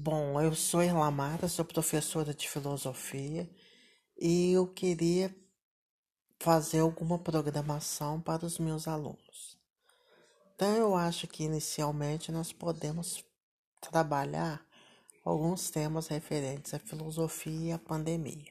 Bom, eu sou Elamara, sou professora de filosofia e eu queria fazer alguma programação para os meus alunos. Então, eu acho que inicialmente nós podemos trabalhar alguns temas referentes à filosofia e à pandemia.